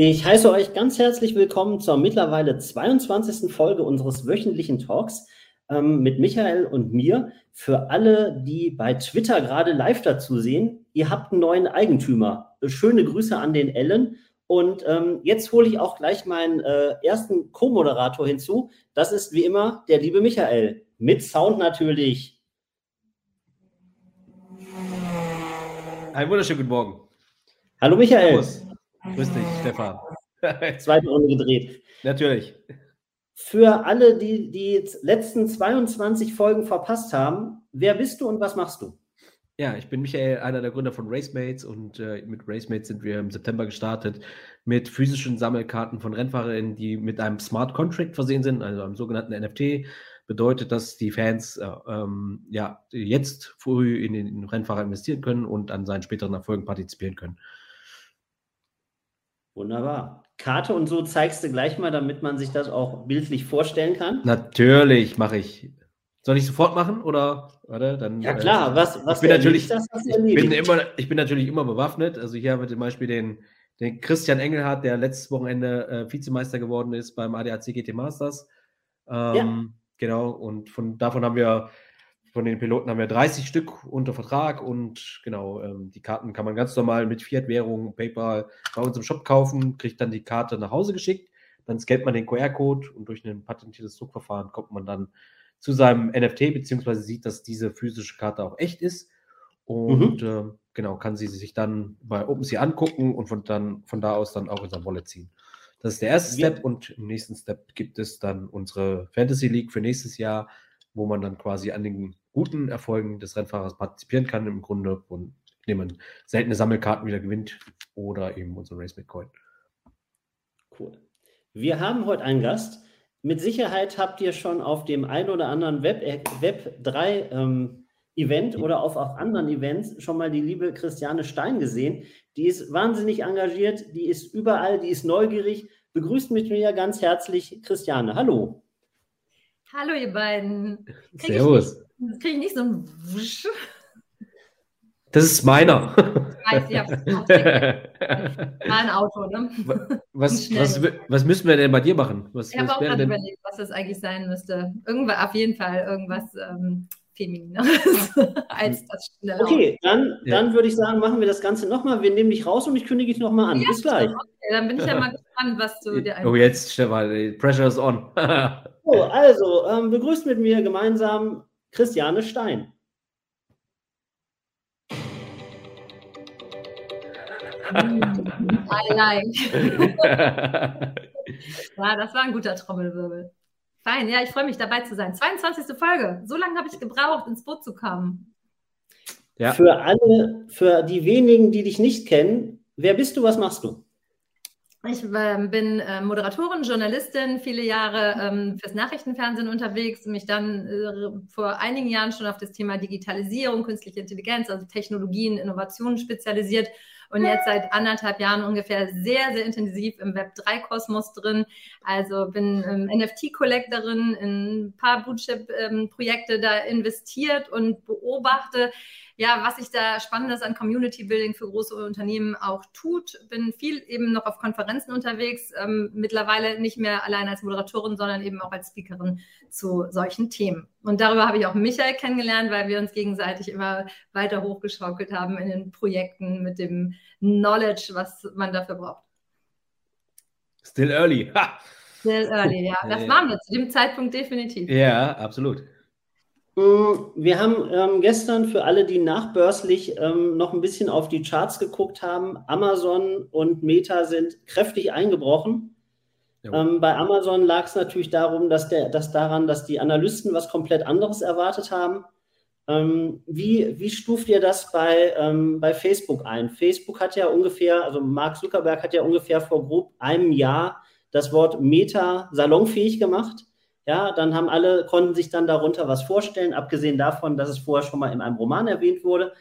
Ich heiße euch ganz herzlich willkommen zur mittlerweile 22. Folge unseres wöchentlichen Talks ähm, mit Michael und mir. Für alle, die bei Twitter gerade live dazu sehen, ihr habt einen neuen Eigentümer. Schöne Grüße an den Ellen. Und ähm, jetzt hole ich auch gleich meinen äh, ersten Co-Moderator hinzu. Das ist wie immer der liebe Michael. Mit Sound natürlich. Einen wunderschönen guten Morgen. Hallo Michael. Servus. Grüß dich, Stefan. Zweite Runde gedreht. Natürlich. Für alle, die die letzten 22 Folgen verpasst haben, wer bist du und was machst du? Ja, ich bin Michael, einer der Gründer von Racemates und äh, mit Racemates sind wir im September gestartet mit physischen Sammelkarten von Rennfahrerinnen, die mit einem Smart Contract versehen sind, also einem sogenannten NFT. Bedeutet, dass die Fans äh, ähm, ja jetzt früh in den Rennfahrer investieren können und an seinen späteren Erfolgen partizipieren können. Wunderbar. Karte und so zeigst du gleich mal, damit man sich das auch bildlich vorstellen kann. Natürlich mache ich. Soll ich sofort machen oder warte, dann? Ja klar, äh, was, was ich bin natürlich, das, ich bin immer, ich bin natürlich immer bewaffnet. Also hier haben wir zum Beispiel den, den Christian Engelhardt, der letztes Wochenende äh, Vizemeister geworden ist beim ADAC GT Masters. Ähm, ja. Genau, und von davon haben wir von den Piloten haben wir 30 Stück unter Vertrag und genau, ähm, die Karten kann man ganz normal mit Fiat-Währung, PayPal bei uns im Shop kaufen, kriegt dann die Karte nach Hause geschickt, dann scannt man den QR-Code und durch ein patentiertes Druckverfahren kommt man dann zu seinem NFT, beziehungsweise sieht, dass diese physische Karte auch echt ist und mhm. äh, genau, kann sie sich dann bei OpenSea angucken und von, dann, von da aus dann auch in sein Wallet ziehen. Das ist der erste Step und im nächsten Step gibt es dann unsere Fantasy League für nächstes Jahr wo man dann quasi an den guten Erfolgen des Rennfahrers partizipieren kann, im Grunde, und indem man seltene Sammelkarten wieder gewinnt oder eben unser Race Bitcoin. Cool. Wir haben heute einen Gast. Mit Sicherheit habt ihr schon auf dem ein oder anderen Web, äh, Web 3 ähm, Event oder auf auch anderen Events schon mal die liebe Christiane Stein gesehen. Die ist wahnsinnig engagiert, die ist überall, die ist neugierig. Begrüßt mich mir ganz herzlich, Christiane. Hallo. Hallo, ihr beiden. Krieg Servus. Ich kriege ich nicht so ein Wusch? Das ist meiner. Ich weiß, ja. Mein Auto, ne? Was, was, was, müssen wir denn bei dir machen? Was, ich habe auch gerade überlegt, was das eigentlich sein müsste. Irgendwas, auf jeden Fall irgendwas ähm, Feminineres als das schnelle Okay, dann, ja. dann würde ich sagen, machen wir das Ganze nochmal. Wir nehmen dich raus und ich kündige dich nochmal an. Ja, Bis gleich. Okay, dann bin ich ja mal gespannt, was du dir Oh, jetzt, Stefan, pressure is on. so, also, ähm, begrüßt mit mir gemeinsam Christiane Stein. I like. ja, das war ein guter Trommelwirbel. Fein, ja, ich freue mich dabei zu sein. 22. Folge. So lange habe ich gebraucht, ins Boot zu kommen. Ja. Für alle, für die wenigen, die dich nicht kennen, wer bist du, was machst du? Ich äh, bin äh, Moderatorin, Journalistin, viele Jahre ähm, fürs Nachrichtenfernsehen unterwegs, mich dann äh, vor einigen Jahren schon auf das Thema Digitalisierung, künstliche Intelligenz, also Technologien, Innovationen spezialisiert und jetzt seit anderthalb Jahren ungefähr sehr, sehr intensiv im Web3-Kosmos drin. Also bin ähm, NFT-Collectorin in ein paar Bootship-Projekte ähm, da investiert und beobachte, ja, was sich da Spannendes an Community Building für große Unternehmen auch tut. Bin viel eben noch auf Konferenzen unterwegs, ähm, mittlerweile nicht mehr allein als Moderatorin, sondern eben auch als Speakerin zu solchen Themen. Und darüber habe ich auch Michael kennengelernt, weil wir uns gegenseitig immer weiter hochgeschaukelt haben in den Projekten mit dem Knowledge, was man dafür braucht. Still early. Ha! Still early, ja. Das waren wir zu dem Zeitpunkt definitiv. Ja, absolut. Mm, wir haben ähm, gestern für alle, die nachbörslich ähm, noch ein bisschen auf die Charts geguckt haben, Amazon und Meta sind kräftig eingebrochen. Ähm, bei Amazon lag es natürlich darum, dass, der, dass daran, dass die Analysten was komplett anderes erwartet haben. Ähm, wie, wie stuft ihr das bei, ähm, bei Facebook ein? Facebook hat ja ungefähr, also Mark Zuckerberg hat ja ungefähr vor grob einem Jahr das Wort Meta salonfähig gemacht. Ja, dann haben alle, konnten sich dann darunter was vorstellen, abgesehen davon, dass es vorher schon mal in einem Roman erwähnt wurde.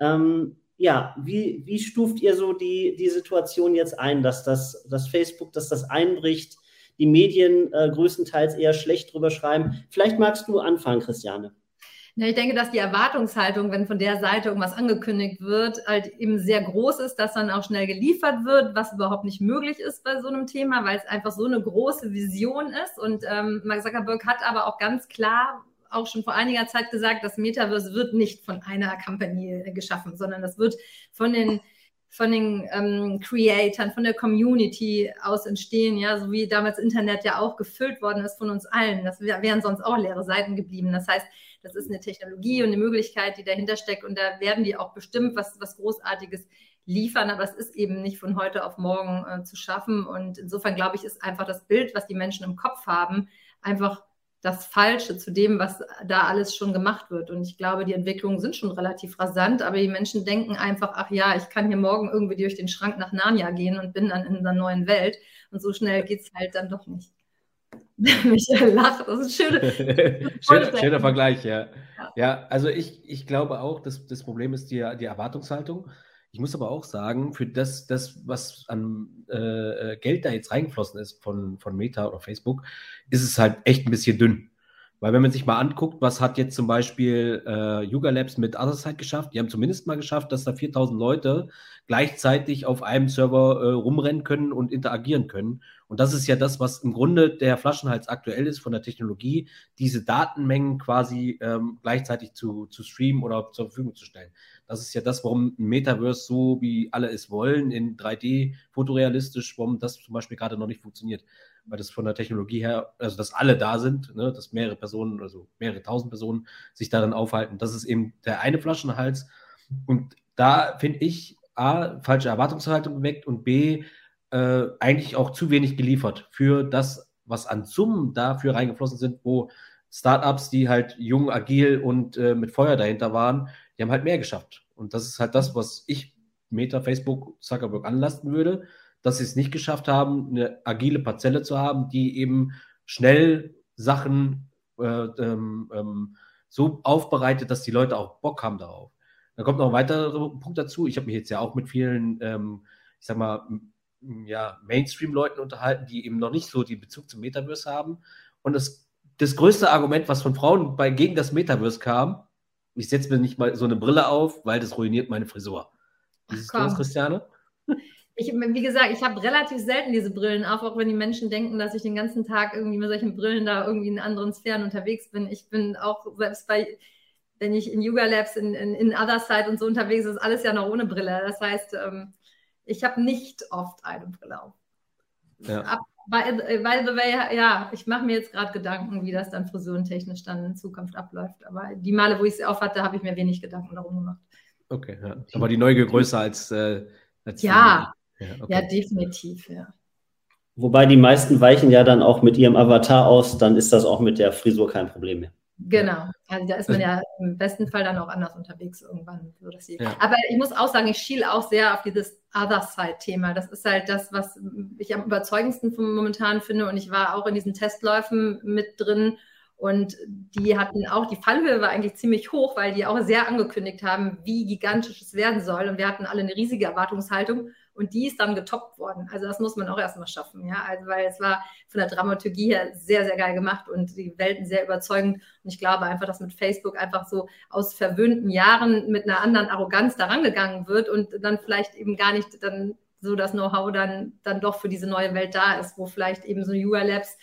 Ähm, ja, wie, wie stuft ihr so die, die Situation jetzt ein, dass das dass Facebook, dass das einbricht, die Medien äh, größtenteils eher schlecht drüber schreiben? Vielleicht magst du anfangen, Christiane. Ja, ich denke, dass die Erwartungshaltung, wenn von der Seite irgendwas angekündigt wird, halt eben sehr groß ist, dass dann auch schnell geliefert wird, was überhaupt nicht möglich ist bei so einem Thema, weil es einfach so eine große Vision ist. Und ähm, Mark Zuckerberg hat aber auch ganz klar auch schon vor einiger Zeit gesagt, das Metaverse wird nicht von einer Company geschaffen, sondern das wird von den von den ähm, Creatoren, von der Community aus entstehen, ja, so wie damals Internet ja auch gefüllt worden ist von uns allen. Das wären sonst auch leere Seiten geblieben. Das heißt, das ist eine Technologie und eine Möglichkeit, die dahinter steckt und da werden die auch bestimmt was, was Großartiges liefern, aber es ist eben nicht von heute auf morgen äh, zu schaffen und insofern glaube ich, ist einfach das Bild, was die Menschen im Kopf haben, einfach das Falsche zu dem, was da alles schon gemacht wird. Und ich glaube, die Entwicklungen sind schon relativ rasant, aber die Menschen denken einfach, ach ja, ich kann hier morgen irgendwie durch den Schrank nach Narnia gehen und bin dann in einer neuen Welt. Und so schnell geht es halt dann doch nicht. Michael lacht, das ist ein schöner, schöner, schöner Vergleich, ja. ja. ja. also ich, ich glaube auch, dass das Problem ist die, die Erwartungshaltung. Ich muss aber auch sagen, für das, das was an äh, äh, Geld da jetzt reingeflossen ist von, von Meta oder Facebook, ist es halt echt ein bisschen dünn. Weil wenn man sich mal anguckt, was hat jetzt zum Beispiel äh, Yuga Labs mit Otherside geschafft, die haben zumindest mal geschafft, dass da 4000 Leute gleichzeitig auf einem Server äh, rumrennen können und interagieren können. Und das ist ja das, was im Grunde der Flaschenhals aktuell ist von der Technologie, diese Datenmengen quasi ähm, gleichzeitig zu, zu streamen oder zur Verfügung zu stellen. Das ist ja das, warum ein Metaverse so, wie alle es wollen, in 3D fotorealistisch, warum das zum Beispiel gerade noch nicht funktioniert. Weil das von der Technologie her, also dass alle da sind, ne, dass mehrere Personen, also mehrere tausend Personen sich darin aufhalten. Das ist eben der eine Flaschenhals. Und da finde ich, A, falsche Erwartungshaltung geweckt und B, äh, eigentlich auch zu wenig geliefert für das, was an Summen dafür reingeflossen sind, wo Startups, die halt jung, agil und äh, mit Feuer dahinter waren, die haben halt mehr geschafft. Und das ist halt das, was ich Meta, Facebook, Zuckerberg anlasten würde, dass sie es nicht geschafft haben, eine agile Parzelle zu haben, die eben schnell Sachen äh, ähm, ähm, so aufbereitet, dass die Leute auch Bock haben darauf. Da kommt noch ein weiterer Punkt dazu. Ich habe mich jetzt ja auch mit vielen, ähm, ich sag mal, ja, Mainstream-Leuten unterhalten, die eben noch nicht so den Bezug zum Metaverse haben. Und das, das größte Argument, was von Frauen bei, gegen das Metaverse kam, ich setze mir nicht mal so eine Brille auf, weil das ruiniert meine Frisur. Wie siehst du das, Christiane? Ich, wie gesagt, ich habe relativ selten diese Brillen auf, auch wenn die Menschen denken, dass ich den ganzen Tag irgendwie mit solchen Brillen da irgendwie in anderen Sphären unterwegs bin. Ich bin auch selbst bei, wenn ich in Yoga Labs, in, in, in Other Side und so unterwegs ist, alles ja noch ohne Brille. Das heißt, ähm, ich habe nicht oft eine Brille auf. Ja. Ab, by, by the way, ja, ich mache mir jetzt gerade Gedanken, wie das dann frisurentechnisch dann in Zukunft abläuft. Aber die Male, wo ich sie auf hatte, habe ich mir wenig Gedanken darum gemacht. Okay, ja. aber die Neugier größer als, äh, als ja, ja, okay. ja, definitiv, ja. Wobei die meisten weichen ja dann auch mit ihrem Avatar aus, dann ist das auch mit der Frisur kein Problem mehr. Genau, also da ist man ja im besten Fall dann auch anders unterwegs irgendwann. So dass sie, ja. Aber ich muss auch sagen, ich schiele auch sehr auf dieses Other-Side-Thema. Das ist halt das, was ich am überzeugendsten momentan finde. Und ich war auch in diesen Testläufen mit drin. Und die hatten auch, die Fallhöhe war eigentlich ziemlich hoch, weil die auch sehr angekündigt haben, wie gigantisch es werden soll. Und wir hatten alle eine riesige Erwartungshaltung. Und die ist dann getoppt worden. Also das muss man auch erstmal schaffen, ja. Also weil es war von der Dramaturgie her sehr, sehr geil gemacht und die Welten sehr überzeugend. Und ich glaube einfach, dass mit Facebook einfach so aus verwöhnten Jahren mit einer anderen Arroganz daran gegangen wird und dann vielleicht eben gar nicht dann so das Know-how dann, dann doch für diese neue Welt da ist, wo vielleicht eben so UI Labs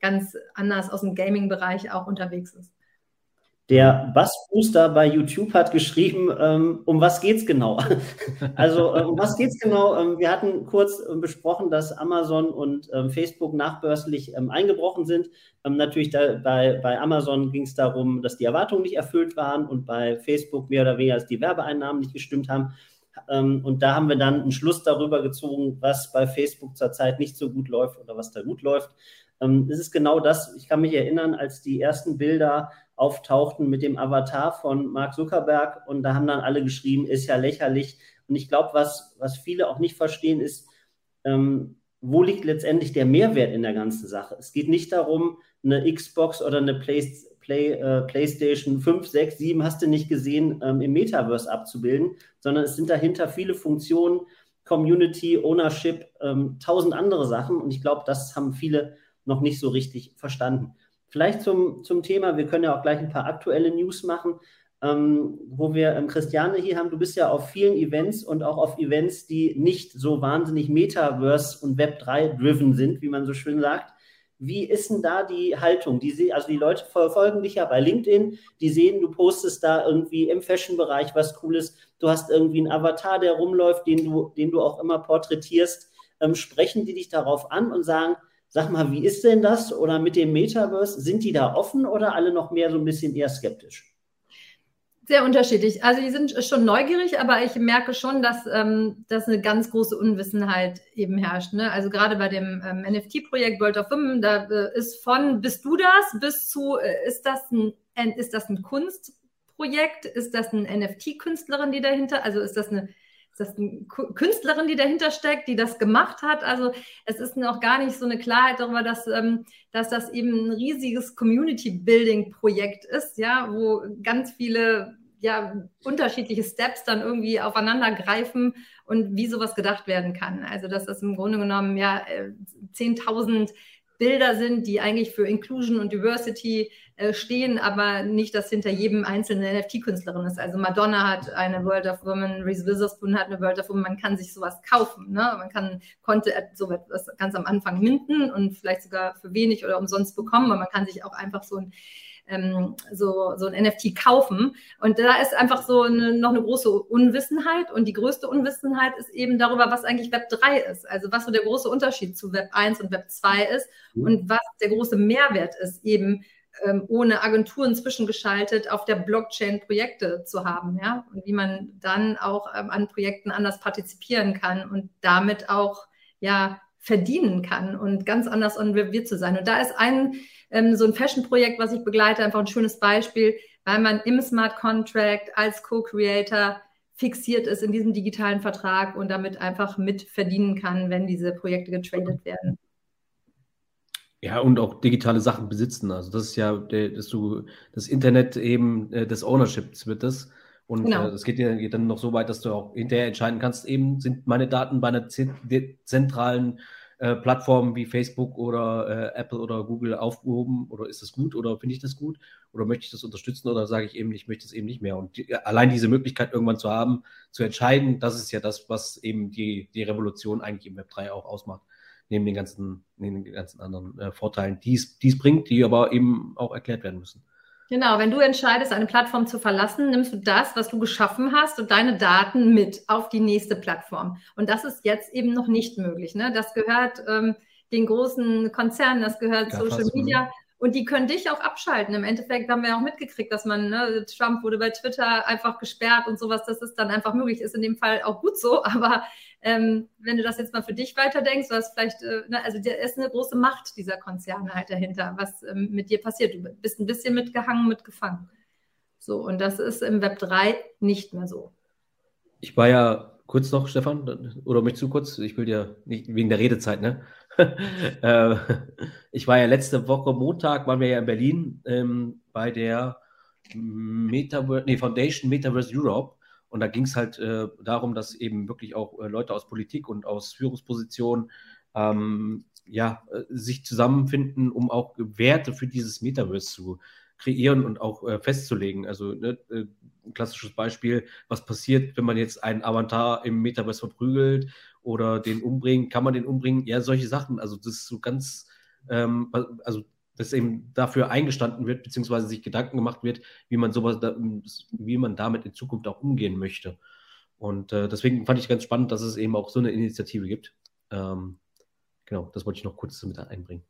ganz anders aus dem Gaming-Bereich auch unterwegs ist. Der Bassbooster bei YouTube hat geschrieben, ähm, um was geht's genau? also äh, um was geht's genau? Ähm, wir hatten kurz äh, besprochen, dass Amazon und ähm, Facebook nachbörslich ähm, eingebrochen sind. Ähm, natürlich da, bei, bei Amazon ging es darum, dass die Erwartungen nicht erfüllt waren und bei Facebook mehr oder weniger, dass die Werbeeinnahmen nicht gestimmt haben. Ähm, und da haben wir dann einen Schluss darüber gezogen, was bei Facebook zurzeit nicht so gut läuft oder was da gut läuft. Es ist genau das. Ich kann mich erinnern, als die ersten Bilder auftauchten mit dem Avatar von Mark Zuckerberg und da haben dann alle geschrieben, ist ja lächerlich. Und ich glaube, was, was viele auch nicht verstehen, ist, ähm, wo liegt letztendlich der Mehrwert in der ganzen Sache? Es geht nicht darum, eine Xbox oder eine Play, Play, äh, PlayStation 5, 6, 7, hast du nicht gesehen, ähm, im Metaverse abzubilden, sondern es sind dahinter viele Funktionen, Community, Ownership, ähm, tausend andere Sachen. Und ich glaube, das haben viele noch nicht so richtig verstanden. Vielleicht zum, zum Thema, wir können ja auch gleich ein paar aktuelle News machen, ähm, wo wir ähm, Christiane hier haben. Du bist ja auf vielen Events und auch auf Events, die nicht so wahnsinnig Metaverse und Web3-driven sind, wie man so schön sagt. Wie ist denn da die Haltung? Die, also die Leute verfolgen dich ja bei LinkedIn, die sehen, du postest da irgendwie im Fashion-Bereich was Cooles, du hast irgendwie einen Avatar, der rumläuft, den du, den du auch immer porträtierst. Ähm, sprechen die dich darauf an und sagen, Sag mal, wie ist denn das? Oder mit dem Metaverse, sind die da offen oder alle noch mehr so ein bisschen eher skeptisch? Sehr unterschiedlich. Also die sind schon neugierig, aber ich merke schon, dass, ähm, dass eine ganz große Unwissenheit eben herrscht. Ne? Also gerade bei dem ähm, NFT-Projekt World of Women, da äh, ist von bist du das bis zu äh, ist das ein ist das ein Kunstprojekt, ist das eine NFT-Künstlerin, die dahinter, also ist das eine ist das eine Künstlerin, die dahinter steckt, die das gemacht hat? Also es ist noch gar nicht so eine Klarheit darüber, dass, ähm, dass das eben ein riesiges Community-Building-Projekt ist, ja, wo ganz viele ja, unterschiedliche Steps dann irgendwie aufeinander greifen und wie sowas gedacht werden kann. Also dass das im Grunde genommen ja 10.000 äh, Bilder sind, die eigentlich für Inclusion und Diversity äh, stehen, aber nicht, dass hinter jedem einzelnen NFT-Künstlerin ist. Also Madonna hat eine World of Women, Reese Witherspoon hat eine World of Women, man kann sich sowas kaufen. Ne? Man kann, konnte so etwas ganz am Anfang minden und vielleicht sogar für wenig oder umsonst bekommen, aber man kann sich auch einfach so ein ähm, so, so ein NFT kaufen. Und da ist einfach so eine, noch eine große Unwissenheit. Und die größte Unwissenheit ist eben darüber, was eigentlich Web 3 ist. Also was so der große Unterschied zu Web 1 und Web 2 ist mhm. und was der große Mehrwert ist, eben ähm, ohne Agenturen zwischengeschaltet auf der Blockchain Projekte zu haben, ja, und wie man dann auch ähm, an Projekten anders partizipieren kann und damit auch ja verdienen kann und ganz anders involviert zu sein. Und da ist ein ähm, so ein Fashion-Projekt, was ich begleite, einfach ein schönes Beispiel, weil man im Smart Contract als Co-Creator fixiert ist in diesem digitalen Vertrag und damit einfach mit verdienen kann, wenn diese Projekte getradet werden. Ja, und auch digitale Sachen besitzen. Also das ist ja, dass du das Internet eben äh, des Ownerships wird das. Und genau. äh, das geht, geht, dann noch so weit, dass du auch hinterher entscheiden kannst, eben sind meine Daten bei einer zentralen äh, Plattformen wie Facebook oder äh, Apple oder Google aufgehoben oder ist das gut oder finde ich das gut oder möchte ich das unterstützen oder sage ich eben, ich möchte es eben nicht mehr. Und die, allein diese Möglichkeit irgendwann zu haben, zu entscheiden, das ist ja das, was eben die, die Revolution eigentlich im Web 3 auch ausmacht neben den ganzen, neben den ganzen anderen äh, Vorteilen, die es bringt, die aber eben auch erklärt werden müssen. Genau, wenn du entscheidest, eine Plattform zu verlassen, nimmst du das, was du geschaffen hast und deine Daten mit auf die nächste Plattform. Und das ist jetzt eben noch nicht möglich. Ne? Das gehört ähm, den großen Konzernen, das gehört ja, Social Media. Und die können dich auch abschalten. Im Endeffekt haben wir auch mitgekriegt, dass man, ne, Trump wurde bei Twitter einfach gesperrt und sowas, dass es dann einfach möglich ist. In dem Fall auch gut so. Aber ähm, wenn du das jetzt mal für dich weiterdenkst, hast vielleicht, äh, ne, also der ist eine große Macht dieser Konzerne halt dahinter, was ähm, mit dir passiert. Du bist ein bisschen mitgehangen, mitgefangen. So, und das ist im Web 3 nicht mehr so. Ich war ja kurz noch, Stefan, oder mich zu kurz, ich will dir nicht wegen der Redezeit, ne? Äh, ich war ja letzte Woche Montag, waren wir ja in Berlin ähm, bei der Metaverse, nee, Foundation Metaverse Europe. Und da ging es halt äh, darum, dass eben wirklich auch äh, Leute aus Politik und aus Führungspositionen ähm, ja, äh, sich zusammenfinden, um auch Werte für dieses Metaverse zu kreieren und auch äh, festzulegen. Also ne, äh, ein klassisches Beispiel, was passiert, wenn man jetzt einen Avatar im Metaverse verprügelt oder den umbringt, kann man den umbringen? Ja, solche Sachen. Also das ist so ganz, ähm, also dass eben dafür eingestanden wird, beziehungsweise sich Gedanken gemacht wird, wie man sowas, wie man damit in Zukunft auch umgehen möchte. Und äh, deswegen fand ich ganz spannend, dass es eben auch so eine Initiative gibt. Ähm, genau, das wollte ich noch kurz mit einbringen.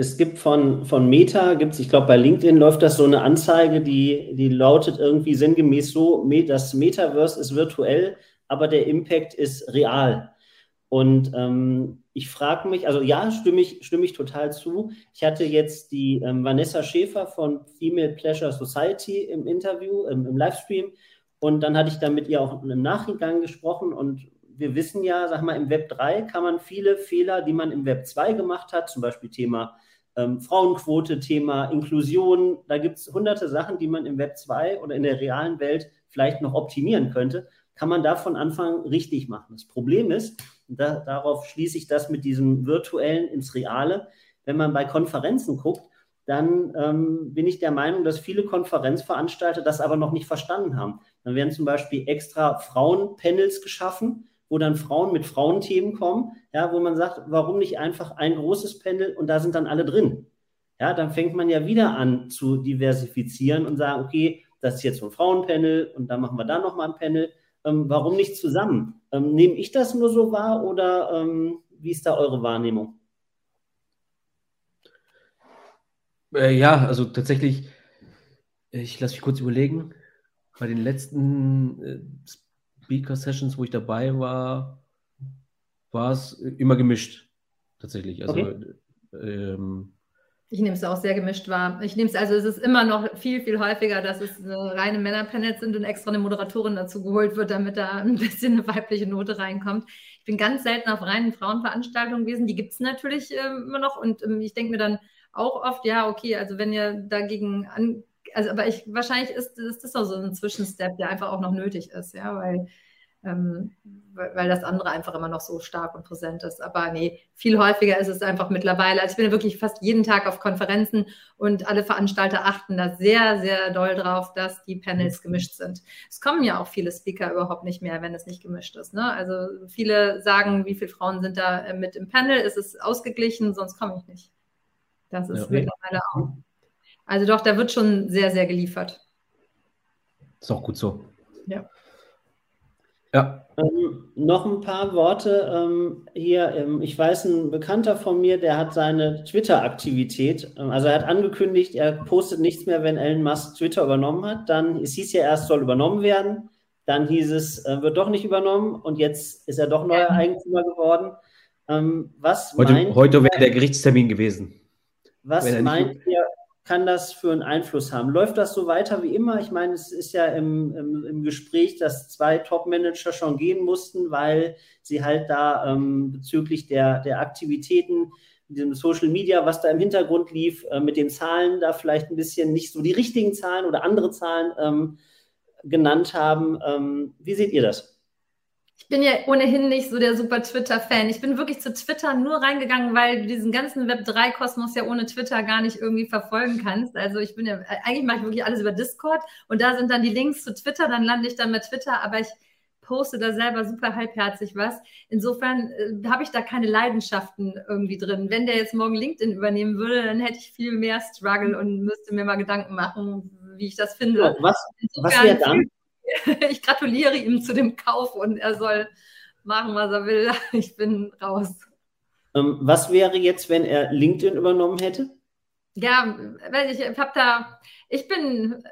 Es gibt von, von Meta, gibt's, ich glaube, bei LinkedIn läuft das so eine Anzeige, die, die lautet irgendwie sinngemäß so, das Metaverse ist virtuell, aber der Impact ist real. Und ähm, ich frage mich, also ja, stimme ich, stimme ich total zu. Ich hatte jetzt die ähm, Vanessa Schäfer von Female Pleasure Society im Interview, im, im Livestream. Und dann hatte ich da mit ihr auch im Nachgang gesprochen. Und wir wissen ja, sag mal, im Web 3 kann man viele Fehler, die man im Web 2 gemacht hat, zum Beispiel Thema ähm, Frauenquote, Thema Inklusion, da gibt es hunderte Sachen, die man im Web 2 oder in der realen Welt vielleicht noch optimieren könnte, kann man da von Anfang richtig machen. Das Problem ist, da, darauf schließe ich das mit diesem virtuellen ins Reale. Wenn man bei Konferenzen guckt, dann ähm, bin ich der Meinung, dass viele Konferenzveranstalter das aber noch nicht verstanden haben. Dann werden zum Beispiel extra Frauenpanels geschaffen, wo dann Frauen mit Frauenthemen kommen, ja, wo man sagt, warum nicht einfach ein großes Panel und da sind dann alle drin. Ja, dann fängt man ja wieder an zu diversifizieren und sagen, okay, das ist jetzt so ein Frauenpanel und dann machen wir da nochmal ein Panel. Ähm, warum nicht zusammen? Ähm, nehme ich das nur so wahr oder ähm, wie ist da eure Wahrnehmung? Äh, ja, also tatsächlich, ich lasse mich kurz überlegen. Bei den letzten äh, Speaker-Sessions, wo ich dabei war, war es immer gemischt. Tatsächlich. Also okay. ähm, ich nehme es auch sehr gemischt wahr. Ich nehme es, also es ist immer noch viel, viel häufiger, dass es reine Männerpanels sind und extra eine Moderatorin dazu geholt wird, damit da ein bisschen eine weibliche Note reinkommt. Ich bin ganz selten auf reinen Frauenveranstaltungen gewesen. Die gibt es natürlich äh, immer noch und ähm, ich denke mir dann auch oft, ja, okay, also wenn ihr dagegen an, also aber ich wahrscheinlich ist, ist das auch so ein Zwischenstep, der einfach auch noch nötig ist, ja, weil ähm, weil, das andere einfach immer noch so stark und präsent ist. Aber nee, viel häufiger ist es einfach mittlerweile. Also ich bin ja wirklich fast jeden Tag auf Konferenzen und alle Veranstalter achten da sehr, sehr doll drauf, dass die Panels gemischt sind. Es kommen ja auch viele Speaker überhaupt nicht mehr, wenn es nicht gemischt ist. Ne? Also viele sagen, wie viele Frauen sind da äh, mit im Panel? Ist es ausgeglichen? Sonst komme ich nicht. Das ist ja, mittlerweile auch. Also doch, da wird schon sehr, sehr geliefert. Ist auch gut so. Ja. Ja. Ähm, noch ein paar Worte ähm, hier. Ähm, ich weiß, ein Bekannter von mir, der hat seine Twitter-Aktivität, ähm, also er hat angekündigt, er postet nichts mehr, wenn Elon Musk Twitter übernommen hat. Dann, es hieß ja erst, soll übernommen werden. Dann hieß es, äh, wird doch nicht übernommen und jetzt ist er doch neuer Eigentümer geworden. Ähm, was heute, heute wäre der Gerichtstermin gewesen. Was meint ihr, kann das für einen Einfluss haben? Läuft das so weiter wie immer? Ich meine, es ist ja im, im, im Gespräch, dass zwei Top-Manager schon gehen mussten, weil sie halt da ähm, bezüglich der, der Aktivitäten, diesem Social Media, was da im Hintergrund lief, äh, mit den Zahlen da vielleicht ein bisschen nicht so die richtigen Zahlen oder andere Zahlen ähm, genannt haben. Ähm, wie seht ihr das? Ich bin ja ohnehin nicht so der super Twitter-Fan. Ich bin wirklich zu Twitter nur reingegangen, weil du diesen ganzen Web3-Kosmos ja ohne Twitter gar nicht irgendwie verfolgen kannst. Also ich bin ja, eigentlich mache ich wirklich alles über Discord und da sind dann die Links zu Twitter, dann lande ich dann mit Twitter, aber ich poste da selber super halbherzig was. Insofern äh, habe ich da keine Leidenschaften irgendwie drin. Wenn der jetzt morgen LinkedIn übernehmen würde, dann hätte ich viel mehr Struggle und müsste mir mal Gedanken machen, wie ich das finde. Was, was wäre dann? ich gratuliere ihm zu dem Kauf und er soll machen, was er will. Ich bin raus. Ähm, was wäre jetzt, wenn er LinkedIn übernommen hätte? Ja, ich habe da, ich bin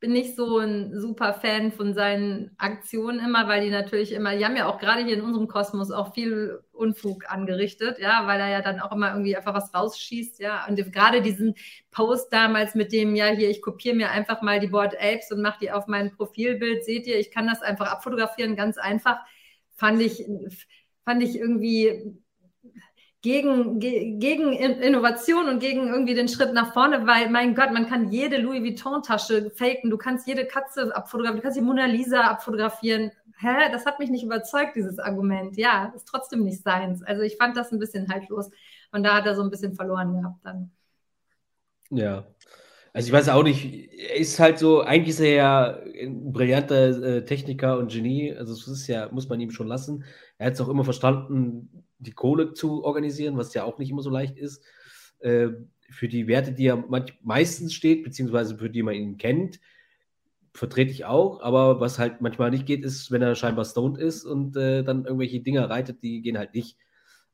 bin nicht so ein super Fan von seinen Aktionen immer, weil die natürlich immer, die haben ja auch gerade hier in unserem Kosmos auch viel Unfug angerichtet, ja, weil er ja dann auch immer irgendwie einfach was rausschießt, ja. Und gerade diesen Post damals mit dem, ja, hier, ich kopiere mir einfach mal die Board Apes und mache die auf mein Profilbild, seht ihr, ich kann das einfach abfotografieren, ganz einfach, fand ich, fand ich irgendwie gegen, gegen Innovation und gegen irgendwie den Schritt nach vorne, weil, mein Gott, man kann jede Louis Vuitton-Tasche faken, du kannst jede Katze abfotografieren, du kannst die Mona Lisa abfotografieren. Hä? Das hat mich nicht überzeugt, dieses Argument. Ja, ist trotzdem nicht seins. Also ich fand das ein bisschen haltlos und da hat er so ein bisschen verloren gehabt dann. Ja. Also ich weiß auch nicht, er ist halt so, eigentlich ist er ja ein brillanter äh, Techniker und Genie, also das ist ja, muss man ihm schon lassen. Er hat es auch immer verstanden, die Kohle zu organisieren, was ja auch nicht immer so leicht ist. Äh, für die Werte, die er meistens steht, beziehungsweise für die man ihn kennt, vertrete ich auch. Aber was halt manchmal nicht geht, ist, wenn er scheinbar stoned ist und äh, dann irgendwelche Dinger reitet, die gehen halt nicht.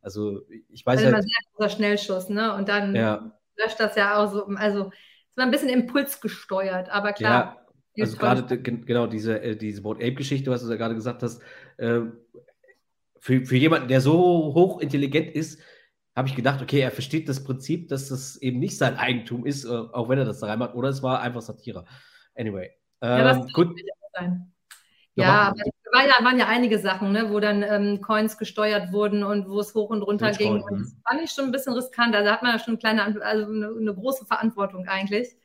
Also ich weiß also halt. Sehr großer Schnellschuss, ne? Und dann ja. löscht das ja auch so. Also es war ein bisschen impulsgesteuert, aber klar. Ja, also gerade genau diese, äh, diese Board Ape-Geschichte, was du da gerade gesagt hast, äh, für, für jemanden, der so hochintelligent ist, habe ich gedacht, okay, er versteht das Prinzip, dass das eben nicht sein Eigentum ist, äh, auch wenn er das da reinmacht, oder es war einfach Satire. Anyway. Ähm, ja, das ähm, gut. Sein. Ja, ja ja, waren ja einige Sachen, ne, wo dann ähm, Coins gesteuert wurden und wo es hoch und runter ging. Und mhm. das fand ich schon ein bisschen riskant. Also hat man ja schon eine kleine, also eine, eine, große Verantwortung eigentlich.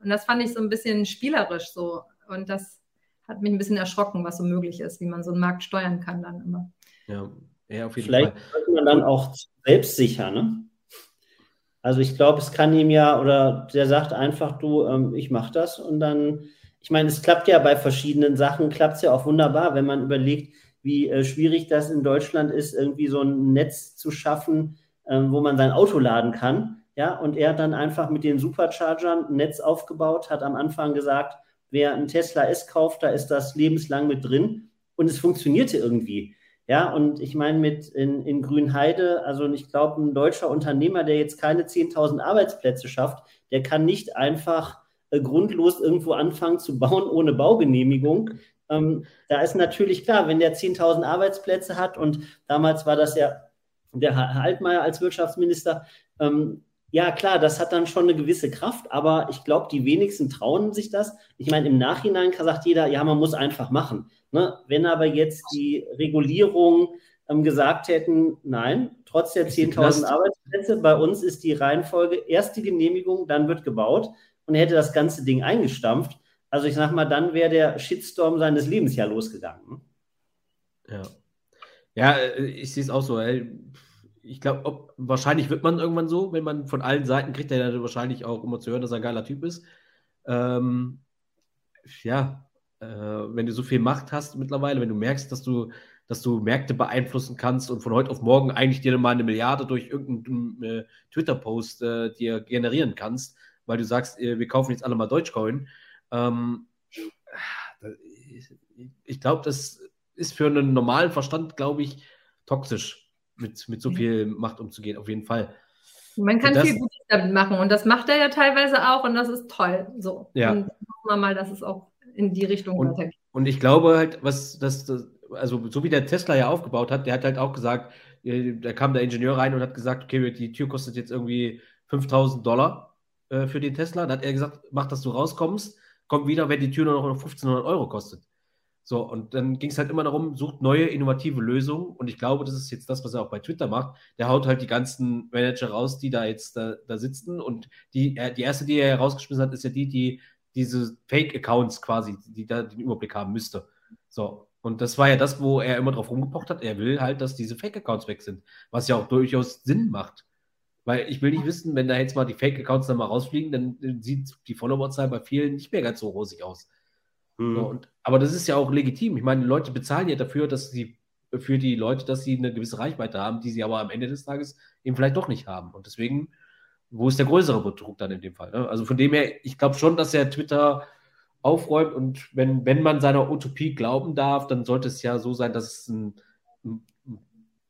Und das fand ich so ein bisschen spielerisch so. Und das hat mich ein bisschen erschrocken, was so möglich ist, wie man so einen Markt steuern kann dann immer. Ja, ja auf jeden Vielleicht Fall. Vielleicht wird man dann auch selbstsicher, ne? Also ich glaube, es kann ihm ja, oder der sagt einfach, du, ähm, ich mache das und dann, ich meine, es klappt ja bei verschiedenen Sachen, klappt es ja auch wunderbar, wenn man überlegt, wie äh, schwierig das in Deutschland ist, irgendwie so ein Netz zu schaffen, ähm, wo man sein Auto laden kann. Ja, und er hat dann einfach mit den Superchargern ein Netz aufgebaut, hat am Anfang gesagt, wer einen Tesla S kauft, da ist das lebenslang mit drin. Und es funktionierte irgendwie. Ja, und ich meine, mit in, in Grünheide, also ich glaube, ein deutscher Unternehmer, der jetzt keine 10.000 Arbeitsplätze schafft, der kann nicht einfach äh, grundlos irgendwo anfangen zu bauen ohne Baugenehmigung. Ähm, da ist natürlich klar, wenn der 10.000 Arbeitsplätze hat und damals war das ja der Herr Altmaier als Wirtschaftsminister, ähm, ja, klar, das hat dann schon eine gewisse Kraft, aber ich glaube, die wenigsten trauen sich das. Ich meine, im Nachhinein sagt jeder, ja, man muss einfach machen. Ne? Wenn aber jetzt die Regulierung ähm, gesagt hätten, nein, trotz der 10.000 Arbeitsplätze, bei uns ist die Reihenfolge erst die Genehmigung, dann wird gebaut und hätte das ganze Ding eingestampft. Also ich sag mal, dann wäre der Shitstorm seines Lebens ja losgegangen. Ja. Ja, äh, ich sehe es auch so. Ey ich glaube, wahrscheinlich wird man irgendwann so, wenn man von allen Seiten kriegt, er ja wahrscheinlich auch immer zu hören, dass er ein geiler Typ ist. Ähm, ja, äh, wenn du so viel Macht hast mittlerweile, wenn du merkst, dass du, dass du Märkte beeinflussen kannst und von heute auf morgen eigentlich dir mal eine Milliarde durch irgendeinen äh, Twitter-Post äh, dir generieren kannst, weil du sagst, äh, wir kaufen jetzt alle mal Dogecoin. Ähm, ich glaube, das ist für einen normalen Verstand, glaube ich, toxisch mit, mit so viel Macht umzugehen, auf jeden Fall. Man kann das, viel Gutes damit machen und das macht er ja teilweise auch und das ist toll. So. Ja. Und hoffen wir mal, dass es auch in die Richtung und, weitergeht. Und ich glaube halt, was das, das, also so wie der Tesla ja aufgebaut hat, der hat halt auch gesagt, äh, da kam der Ingenieur rein und hat gesagt, okay, die Tür kostet jetzt irgendwie 5000 Dollar äh, für den Tesla. Dann hat er gesagt, mach, dass du rauskommst, komm wieder, wenn die Tür nur noch 1500 Euro kostet. So, und dann ging es halt immer darum, sucht neue, innovative Lösungen. Und ich glaube, das ist jetzt das, was er auch bei Twitter macht. Der haut halt die ganzen Manager raus, die da jetzt da, da sitzen. Und die, die erste, die er herausgeschmissen hat, ist ja die, die diese Fake-Accounts quasi, die da den Überblick haben müsste. So, und das war ja das, wo er immer drauf rumgepocht hat. Er will halt, dass diese Fake-Accounts weg sind. Was ja auch durchaus Sinn macht. Weil ich will nicht wissen, wenn da jetzt mal die Fake-Accounts dann mal rausfliegen, dann sieht die Followerzahl bei vielen nicht mehr ganz so rosig aus. Mhm. So, und, aber das ist ja auch legitim. Ich meine, Leute bezahlen ja dafür, dass sie für die Leute, dass sie eine gewisse Reichweite haben, die sie aber am Ende des Tages eben vielleicht doch nicht haben. Und deswegen, wo ist der größere Betrug dann in dem Fall? Ne? Also von dem her, ich glaube schon, dass er Twitter aufräumt und wenn, wenn man seiner Utopie glauben darf, dann sollte es ja so sein, dass es ein, ein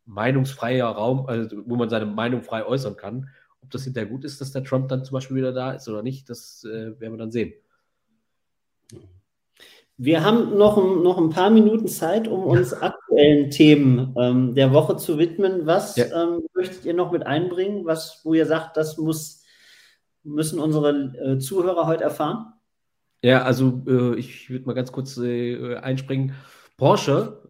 meinungsfreier Raum, also wo man seine Meinung frei äußern kann. Ob das hinterher gut ist, dass der Trump dann zum Beispiel wieder da ist oder nicht, das äh, werden wir dann sehen. Wir haben noch, noch ein paar Minuten Zeit, um uns aktuellen Themen ähm, der Woche zu widmen. Was ja. ähm, möchtet ihr noch mit einbringen, was, wo ihr sagt, das muss, müssen unsere äh, Zuhörer heute erfahren? Ja, also äh, ich würde mal ganz kurz äh, einspringen. Porsche,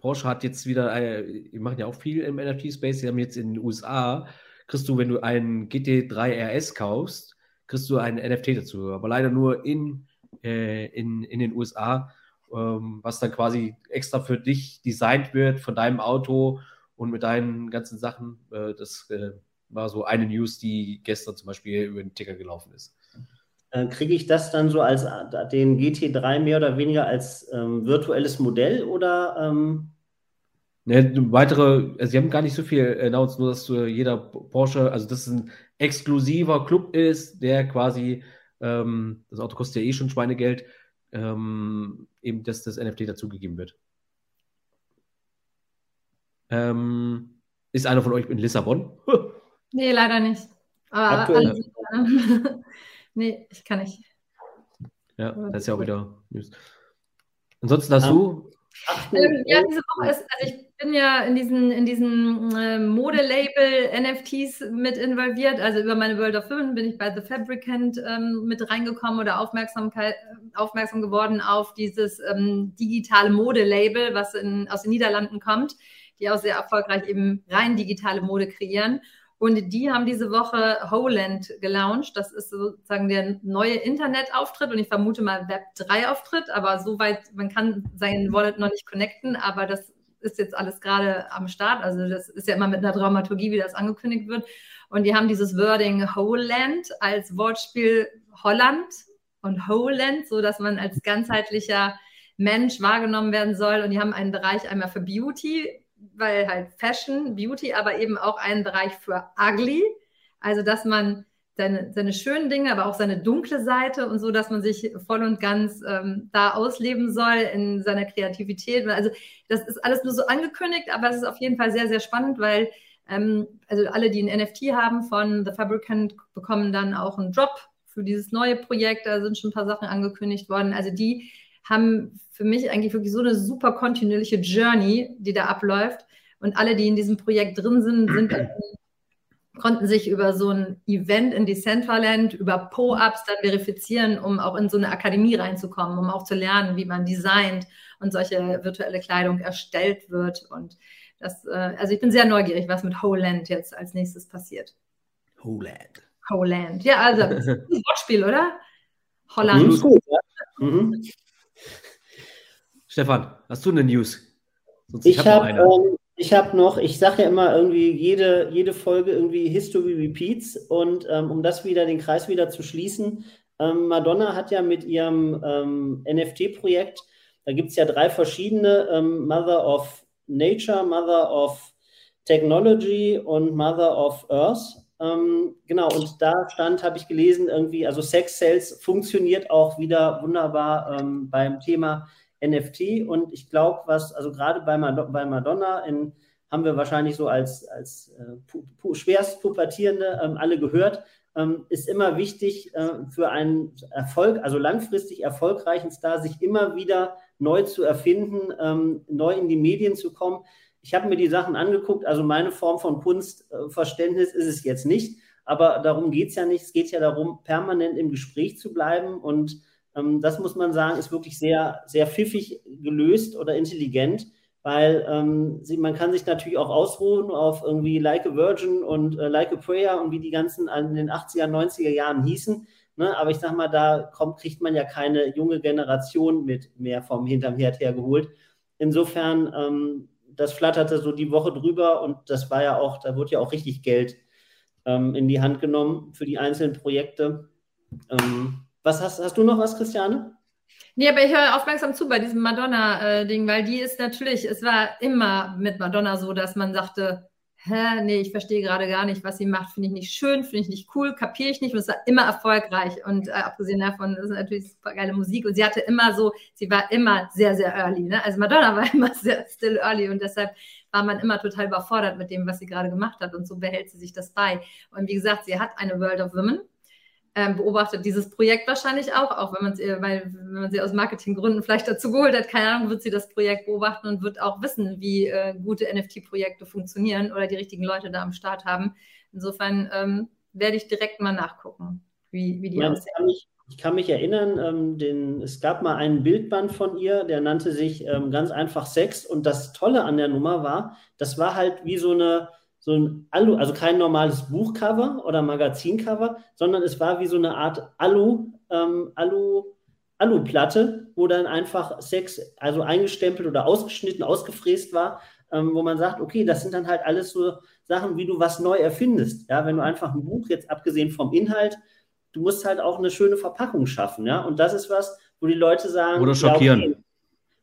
Porsche hat jetzt wieder, äh, die machen ja auch viel im NFT-Space, sie haben jetzt in den USA, kriegst du, wenn du einen GT3 RS kaufst, kriegst du einen NFT dazu, aber leider nur in äh, in, in den USA, ähm, was dann quasi extra für dich designt wird von deinem Auto und mit deinen ganzen Sachen. Äh, das äh, war so eine News, die gestern zum Beispiel über den Ticker gelaufen ist. Äh, kriege ich das dann so als äh, den GT3 mehr oder weniger als ähm, virtuelles Modell oder? Ähm Ne, weitere, also sie haben gar nicht so viel announced, nur dass jeder Porsche, also das ist ein exklusiver Club ist, der quasi ähm, das Auto kostet ja eh schon Schweinegeld, ähm, eben dass das NFT dazugegeben wird. Ähm, ist einer von euch in Lissabon? nee, leider nicht. Aber Aktuell. Alles, nee, ich kann nicht. Ja, das ist ja auch wieder News. Ansonsten hast du. Ähm, ja, diese Woche ist, also ich bin ja in diesen, in diesen äh, Modelabel NFTs mit involviert. Also über meine World of Women bin ich bei The Fabricant ähm, mit reingekommen oder Aufmerksamkeit, aufmerksam geworden auf dieses ähm, digitale Modelabel, was in, aus den Niederlanden kommt, die auch sehr erfolgreich eben rein digitale Mode kreieren. Und die haben diese Woche Holand gelauncht. Das ist sozusagen der neue Internetauftritt und ich vermute mal Web 3 Auftritt, aber soweit, man kann sein Wallet noch nicht connecten, aber das ist jetzt alles gerade am Start. Also das ist ja immer mit einer Dramaturgie, wie das angekündigt wird. Und die haben dieses Wording Whole Land als Wortspiel Holland und Whole Land, so dass man als ganzheitlicher Mensch wahrgenommen werden soll. Und die haben einen Bereich einmal für Beauty, weil halt Fashion, Beauty, aber eben auch einen Bereich für Ugly. Also, dass man seine, seine schönen Dinge, aber auch seine dunkle Seite und so, dass man sich voll und ganz ähm, da ausleben soll in seiner Kreativität. Also, das ist alles nur so angekündigt, aber es ist auf jeden Fall sehr, sehr spannend, weil ähm, also alle, die ein NFT haben von The Fabricant, bekommen dann auch einen Drop für dieses neue Projekt. Da sind schon ein paar Sachen angekündigt worden. Also, die haben für mich eigentlich wirklich so eine super kontinuierliche Journey, die da abläuft. Und alle, die in diesem Projekt drin sind, sind konnten sich über so ein Event in Decentraland, über Po-Ups dann verifizieren, um auch in so eine Akademie reinzukommen, um auch zu lernen, wie man designt und solche virtuelle Kleidung erstellt wird. Und das, äh, also ich bin sehr neugierig, was mit Holand jetzt als nächstes passiert. Holand. Holand. Ja, also das ist ein Wortspiel, oder? Holland. Mhm. Mhm. Stefan, hast du eine News? Sonst ich habe ähm, hab noch, ich sage ja immer irgendwie jede, jede Folge irgendwie History Repeats und ähm, um das wieder, den Kreis wieder zu schließen, ähm, Madonna hat ja mit ihrem ähm, NFT-Projekt, da gibt es ja drei verschiedene, ähm, Mother of Nature, Mother of Technology und Mother of Earth. Ähm, genau, und da stand, habe ich gelesen, irgendwie, also Sex Sales funktioniert auch wieder wunderbar ähm, beim Thema NFT und ich glaube, was, also gerade bei, Mad bei Madonna in, haben wir wahrscheinlich so als, als äh, schwerst Pubertierende ähm, alle gehört, ähm, ist immer wichtig äh, für einen Erfolg, also langfristig erfolgreichen Star, sich immer wieder neu zu erfinden, ähm, neu in die Medien zu kommen. Ich habe mir die Sachen angeguckt, also meine Form von Kunstverständnis ist es jetzt nicht, aber darum geht es ja nicht. Es geht ja darum, permanent im Gespräch zu bleiben und das muss man sagen, ist wirklich sehr, sehr pfiffig gelöst oder intelligent, weil ähm, sie, man kann sich natürlich auch ausruhen auf irgendwie Like a Virgin und äh, Like a Prayer und wie die ganzen in den 80er, 90er Jahren hießen. Ne? Aber ich sag mal, da kommt, kriegt man ja keine junge Generation mit mehr vom hinterm Herd hergeholt. Insofern, ähm, das flatterte so die Woche drüber und das war ja auch, da wurde ja auch richtig Geld ähm, in die Hand genommen für die einzelnen Projekte. Ähm, was hast, hast du noch was, Christiane? Nee, aber ich höre aufmerksam zu bei diesem Madonna-Ding, weil die ist natürlich, es war immer mit Madonna so, dass man sagte, hä, nee, ich verstehe gerade gar nicht, was sie macht, finde ich nicht schön, finde ich nicht cool, kapiere ich nicht. Und es war immer erfolgreich. Und äh, abgesehen davon ist natürlich super geile Musik. Und sie hatte immer so, sie war immer sehr, sehr early, ne? also Madonna war immer sehr still early. Und deshalb war man immer total überfordert mit dem, was sie gerade gemacht hat. Und so behält sie sich das bei. Und wie gesagt, sie hat eine World of Women, beobachtet dieses Projekt wahrscheinlich auch, auch wenn man sie, weil wenn man sie aus Marketinggründen vielleicht dazu geholt hat, keine Ahnung, wird sie das Projekt beobachten und wird auch wissen, wie äh, gute NFT-Projekte funktionieren oder die richtigen Leute da am Start haben. Insofern ähm, werde ich direkt mal nachgucken, wie, wie die ja, aussehen. Kann ich, ich kann mich erinnern, ähm, den, es gab mal einen Bildband von ihr, der nannte sich ähm, ganz einfach Sex und das Tolle an der Nummer war, das war halt wie so eine so ein Alu, also kein normales Buchcover oder Magazincover, sondern es war wie so eine Art Alu, ähm, Alu, Aluplatte, wo dann einfach Sex, also eingestempelt oder ausgeschnitten, ausgefräst war, ähm, wo man sagt, okay, das sind dann halt alles so Sachen, wie du was neu erfindest. Ja, wenn du einfach ein Buch, jetzt abgesehen vom Inhalt, du musst halt auch eine schöne Verpackung schaffen, ja. Und das ist was, wo die Leute sagen. Oder schockieren. Ja, okay,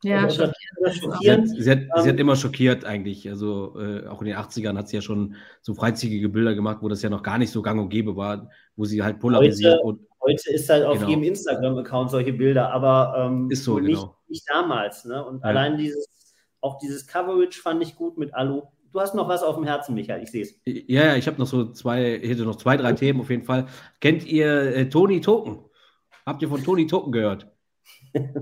ja, also, schockiert. Sie, sie, hat, sie hat ähm, immer schockiert eigentlich. Also äh, auch in den 80ern hat sie ja schon so freizügige Bilder gemacht, wo das ja noch gar nicht so gang und gäbe war, wo sie halt polarisiert. Heute, und, heute ist halt auf genau. jedem Instagram-Account solche Bilder, aber ähm, ist so, nicht, genau. nicht damals. Ne? Und ja. allein dieses, auch dieses Coverage fand ich gut mit Alu. Du hast noch was auf dem Herzen, Michael, ich sehe es. Ja, ja, ich habe noch so zwei, ich hätte noch zwei, drei Themen auf jeden Fall. Kennt ihr äh, Tony Token? Habt ihr von Tony Token gehört?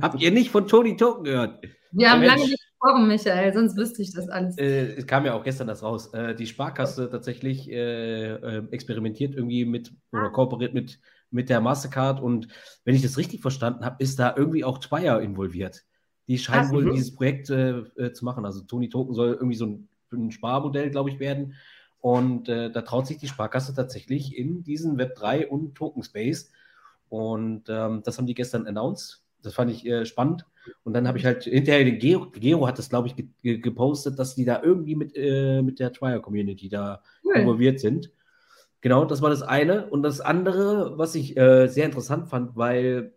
Habt ihr nicht von Tony Token gehört? Wir haben lange nicht gesprochen, Michael, sonst wüsste ich das alles. Äh, es kam ja auch gestern das raus. Äh, die Sparkasse tatsächlich äh, äh, experimentiert irgendwie mit oder kooperiert mit, mit der Mastercard und wenn ich das richtig verstanden habe, ist da irgendwie auch Zweier involviert. Die scheinen Ach, wohl mh. dieses Projekt äh, äh, zu machen. Also Tony Token soll irgendwie so ein, ein Sparmodell, glaube ich, werden. Und da traut sich die Sparkasse tatsächlich in diesen Web3 und Token Space. Und ähm, das haben die gestern announced das fand ich äh, spannend. Und dann habe ich halt hinterher den Gero, Gero hat das, glaube ich, ge gepostet, dass die da irgendwie mit, äh, mit der Trial-Community da cool. involviert sind. Genau, das war das eine. Und das andere, was ich äh, sehr interessant fand, weil,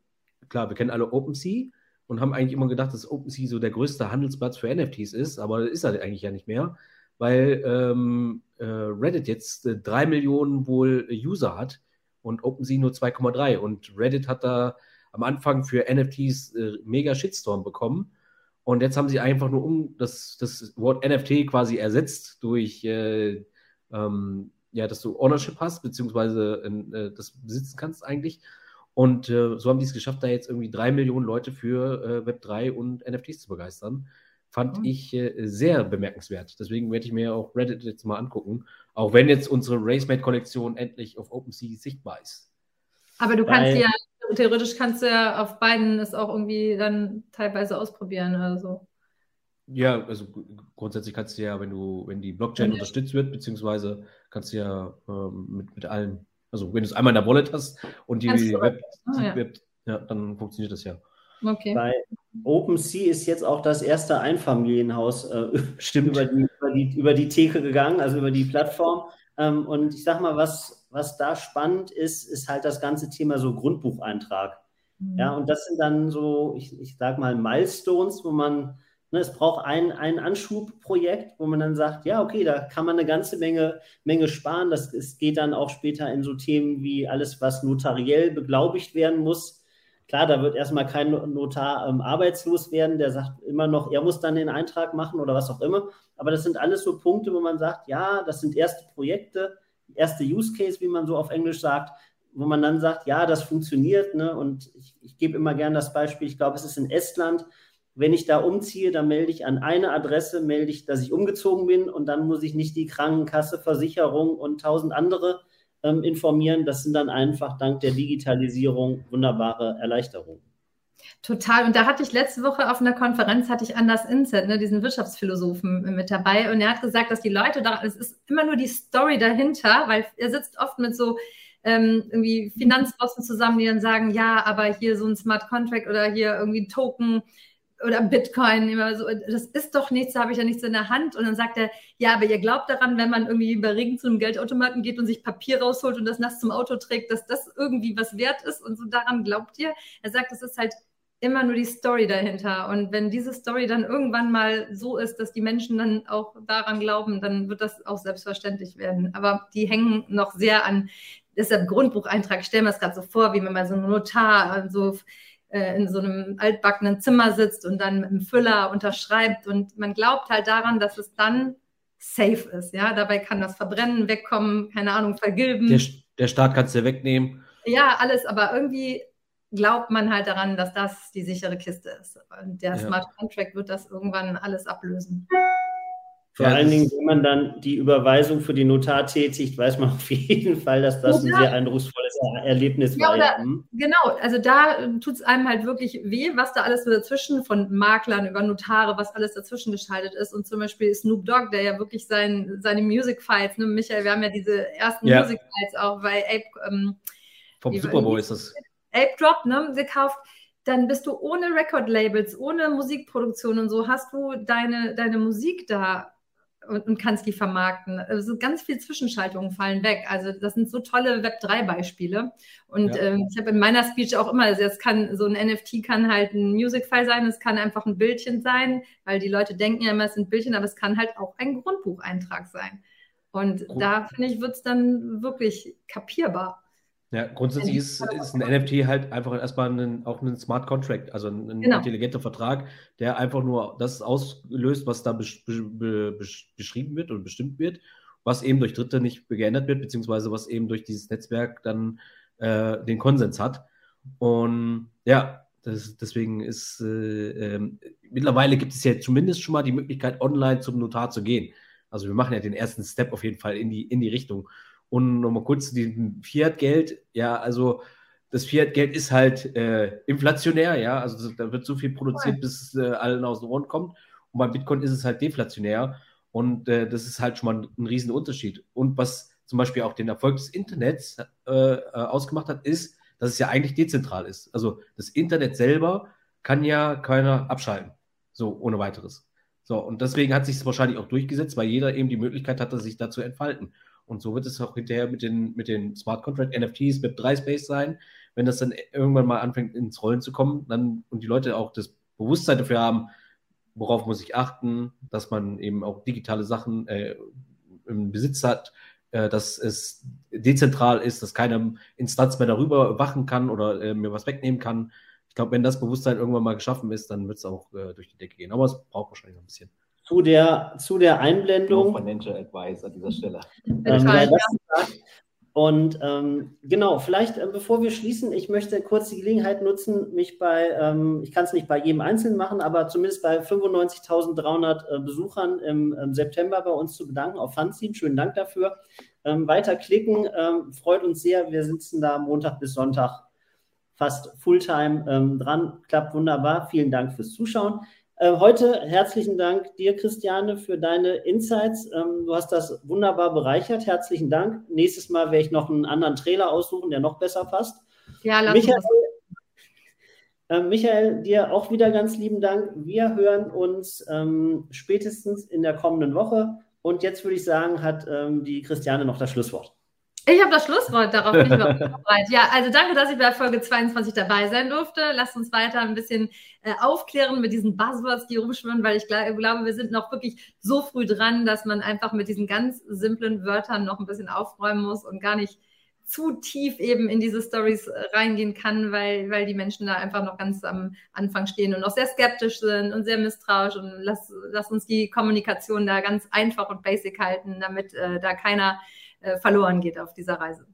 klar, wir kennen alle OpenSea und haben eigentlich immer gedacht, dass OpenSea so der größte Handelsplatz für NFTs ist, aber das ist er eigentlich ja nicht mehr, weil ähm, äh, Reddit jetzt äh, drei Millionen wohl User hat und OpenSea nur 2,3. Und Reddit hat da am Anfang für NFTs äh, mega Shitstorm bekommen. Und jetzt haben sie einfach nur um das, das Wort NFT quasi ersetzt durch, äh, ähm, ja, dass du Ownership hast, beziehungsweise äh, das besitzen kannst eigentlich. Und äh, so haben die es geschafft, da jetzt irgendwie drei Millionen Leute für äh, Web3 und NFTs zu begeistern. Fand mhm. ich äh, sehr bemerkenswert. Deswegen werde ich mir auch Reddit jetzt mal angucken. Auch wenn jetzt unsere RaceMate-Kollektion endlich auf OpenSea sichtbar ist. Aber du kannst Weil, ja theoretisch kannst du ja auf beiden es auch irgendwie dann teilweise ausprobieren oder so. Ja, also grundsätzlich kannst du ja, wenn du, wenn die Blockchain okay. unterstützt wird, beziehungsweise kannst du ja ähm, mit, mit allen, also wenn du es einmal in der Wallet hast und die Web, oh, ja. Web, ja, dann funktioniert das ja. Okay. Bei OpenSea ist jetzt auch das erste Einfamilienhaus äh, Stimmt. Über, die, über, die, über die Theke gegangen, also über die Plattform. Ähm, und ich sag mal, was, was da spannend ist, ist halt das ganze Thema so Grundbucheintrag. Mhm. Ja, und das sind dann so, ich, ich sag mal, Milestones, wo man, ne, es braucht ein, ein Anschubprojekt, wo man dann sagt, ja, okay, da kann man eine ganze Menge, Menge sparen. Das es geht dann auch später in so Themen wie alles, was notariell beglaubigt werden muss. Klar, da wird erstmal kein Notar ähm, arbeitslos werden, der sagt immer noch, er muss dann den Eintrag machen oder was auch immer. Aber das sind alles so Punkte, wo man sagt, ja, das sind erste Projekte erste Use Case, wie man so auf Englisch sagt, wo man dann sagt, ja, das funktioniert. Ne? Und ich, ich gebe immer gerne das Beispiel, ich glaube, es ist in Estland. Wenn ich da umziehe, dann melde ich an eine Adresse, melde ich, dass ich umgezogen bin und dann muss ich nicht die Krankenkasse, Versicherung und tausend andere ähm, informieren. Das sind dann einfach dank der Digitalisierung wunderbare Erleichterungen. Total. Und da hatte ich letzte Woche auf einer Konferenz, hatte ich Anders Inset, ne, diesen Wirtschaftsphilosophen mit dabei. Und er hat gesagt, dass die Leute da, es ist immer nur die Story dahinter, weil er sitzt oft mit so ähm, irgendwie Finanzbossen zusammen, die dann sagen, ja, aber hier so ein Smart Contract oder hier irgendwie ein Token oder Bitcoin, immer so, das ist doch nichts, da habe ich ja nichts in der Hand. Und dann sagt er, ja, aber ihr glaubt daran, wenn man irgendwie bei Regen zu einem Geldautomaten geht und sich Papier rausholt und das nass zum Auto trägt, dass das irgendwie was wert ist und so daran glaubt ihr. Er sagt, das ist halt immer nur die Story dahinter. Und wenn diese Story dann irgendwann mal so ist, dass die Menschen dann auch daran glauben, dann wird das auch selbstverständlich werden. Aber die hängen noch sehr an, deshalb Grundbucheintrag, stellen wir es gerade so vor, wie wenn man so ein Notar so äh, in so einem altbackenen Zimmer sitzt und dann mit einem Füller unterschreibt und man glaubt halt daran, dass es dann safe ist. Ja, dabei kann das Verbrennen wegkommen, keine Ahnung, vergilben. Der, der Staat kann es dir wegnehmen. Ja, alles, aber irgendwie glaubt man halt daran, dass das die sichere Kiste ist. Und der ja. Smart Contract wird das irgendwann alles ablösen. Vor ja, allen Dingen, wenn man dann die Überweisung für die Notar tätigt, weiß man auf jeden Fall, dass das ein sehr eindrucksvolles Erlebnis ja, war. Oder, hm? Genau, also da tut es einem halt wirklich weh, was da alles so dazwischen von Maklern über Notare, was alles dazwischen geschaltet ist. Und zum Beispiel Snoop Dogg, der ja wirklich sein, seine Music Files, ne, Michael, wir haben ja diese ersten ja. Music Files auch bei Ape. Ähm, Vom Super Bowl ist das. Ape Drop ne, gekauft, dann bist du ohne Record-Labels, ohne Musikproduktion und so, hast du deine, deine Musik da und, und, kannst die vermarkten. Also ganz viele Zwischenschaltungen fallen weg. Also das sind so tolle Web3-Beispiele. Und ja. ähm, ich habe in meiner Speech auch immer, also es kann so ein NFT kann halt ein Music-File sein, es kann einfach ein Bildchen sein, weil die Leute denken ja immer, es sind Bildchen, aber es kann halt auch ein Grundbucheintrag sein. Und Gut. da finde ich, wird es dann wirklich kapierbar. Ja, grundsätzlich ist, ist ein NFT halt einfach erstmal ein, auch ein Smart Contract, also ein, ein genau. intelligenter Vertrag, der einfach nur das auslöst, was da besch, be, besch, beschrieben wird und bestimmt wird, was eben durch Dritte nicht geändert wird, beziehungsweise was eben durch dieses Netzwerk dann äh, den Konsens hat. Und ja, das, deswegen ist äh, äh, mittlerweile gibt es ja zumindest schon mal die Möglichkeit, online zum Notar zu gehen. Also wir machen ja den ersten Step auf jeden Fall in die, in die Richtung. Und nochmal kurz den Fiat-Geld. Ja, also das Fiat-Geld ist halt äh, inflationär, ja. Also da wird so viel produziert, bis es äh, allen aus dem Rund kommt. Und beim Bitcoin ist es halt deflationär. Und äh, das ist halt schon mal ein, ein riesen Unterschied. Und was zum Beispiel auch den Erfolg des Internets äh, äh, ausgemacht hat, ist, dass es ja eigentlich dezentral ist. Also das Internet selber kann ja keiner abschalten. So, ohne weiteres. So, und deswegen hat sich es wahrscheinlich auch durchgesetzt, weil jeder eben die Möglichkeit hatte, sich da zu entfalten. Und so wird es auch hinterher mit den, mit den Smart Contract NFTs mit 3 Space sein. Wenn das dann irgendwann mal anfängt ins Rollen zu kommen, dann und die Leute auch das Bewusstsein dafür haben, worauf muss ich achten, dass man eben auch digitale Sachen äh, im Besitz hat, äh, dass es dezentral ist, dass keine Instanz mehr darüber wachen kann oder äh, mir was wegnehmen kann. Ich glaube, wenn das Bewusstsein irgendwann mal geschaffen ist, dann wird es auch äh, durch die Decke gehen. Aber es braucht wahrscheinlich noch ein bisschen zu der, zu der Einblendung. No financial Advice an dieser Stelle. Ähm, und ähm, genau, vielleicht äh, bevor wir schließen, ich möchte kurz die Gelegenheit nutzen, mich bei, ähm, ich kann es nicht bei jedem Einzelnen machen, aber zumindest bei 95.300 äh, Besuchern im, im, September bei uns zu bedanken auf Fanzine. Schönen Dank dafür. Ähm, weiter klicken, ähm, freut uns sehr. Wir sitzen da Montag bis Sonntag fast Fulltime ähm, dran. Klappt wunderbar. Vielen Dank fürs Zuschauen. Äh, heute herzlichen Dank dir, Christiane, für deine Insights. Ähm, du hast das wunderbar bereichert. Herzlichen Dank. Nächstes Mal werde ich noch einen anderen Trailer aussuchen, der noch besser passt. Ja, lass Michael, äh, Michael, dir auch wieder ganz lieben Dank. Wir hören uns ähm, spätestens in der kommenden Woche. Und jetzt würde ich sagen, hat ähm, die Christiane noch das Schlusswort. Ich habe das Schlusswort, darauf bin ich bereit. Ja, also danke, dass ich bei Folge 22 dabei sein durfte. Lasst uns weiter ein bisschen äh, aufklären mit diesen Buzzwords, die rumschwimmen, weil ich glaube, wir sind noch wirklich so früh dran, dass man einfach mit diesen ganz simplen Wörtern noch ein bisschen aufräumen muss und gar nicht zu tief eben in diese Stories äh, reingehen kann, weil, weil die Menschen da einfach noch ganz am Anfang stehen und noch sehr skeptisch sind und sehr misstrauisch und lass, lass uns die Kommunikation da ganz einfach und basic halten, damit äh, da keiner verloren geht auf dieser Reise.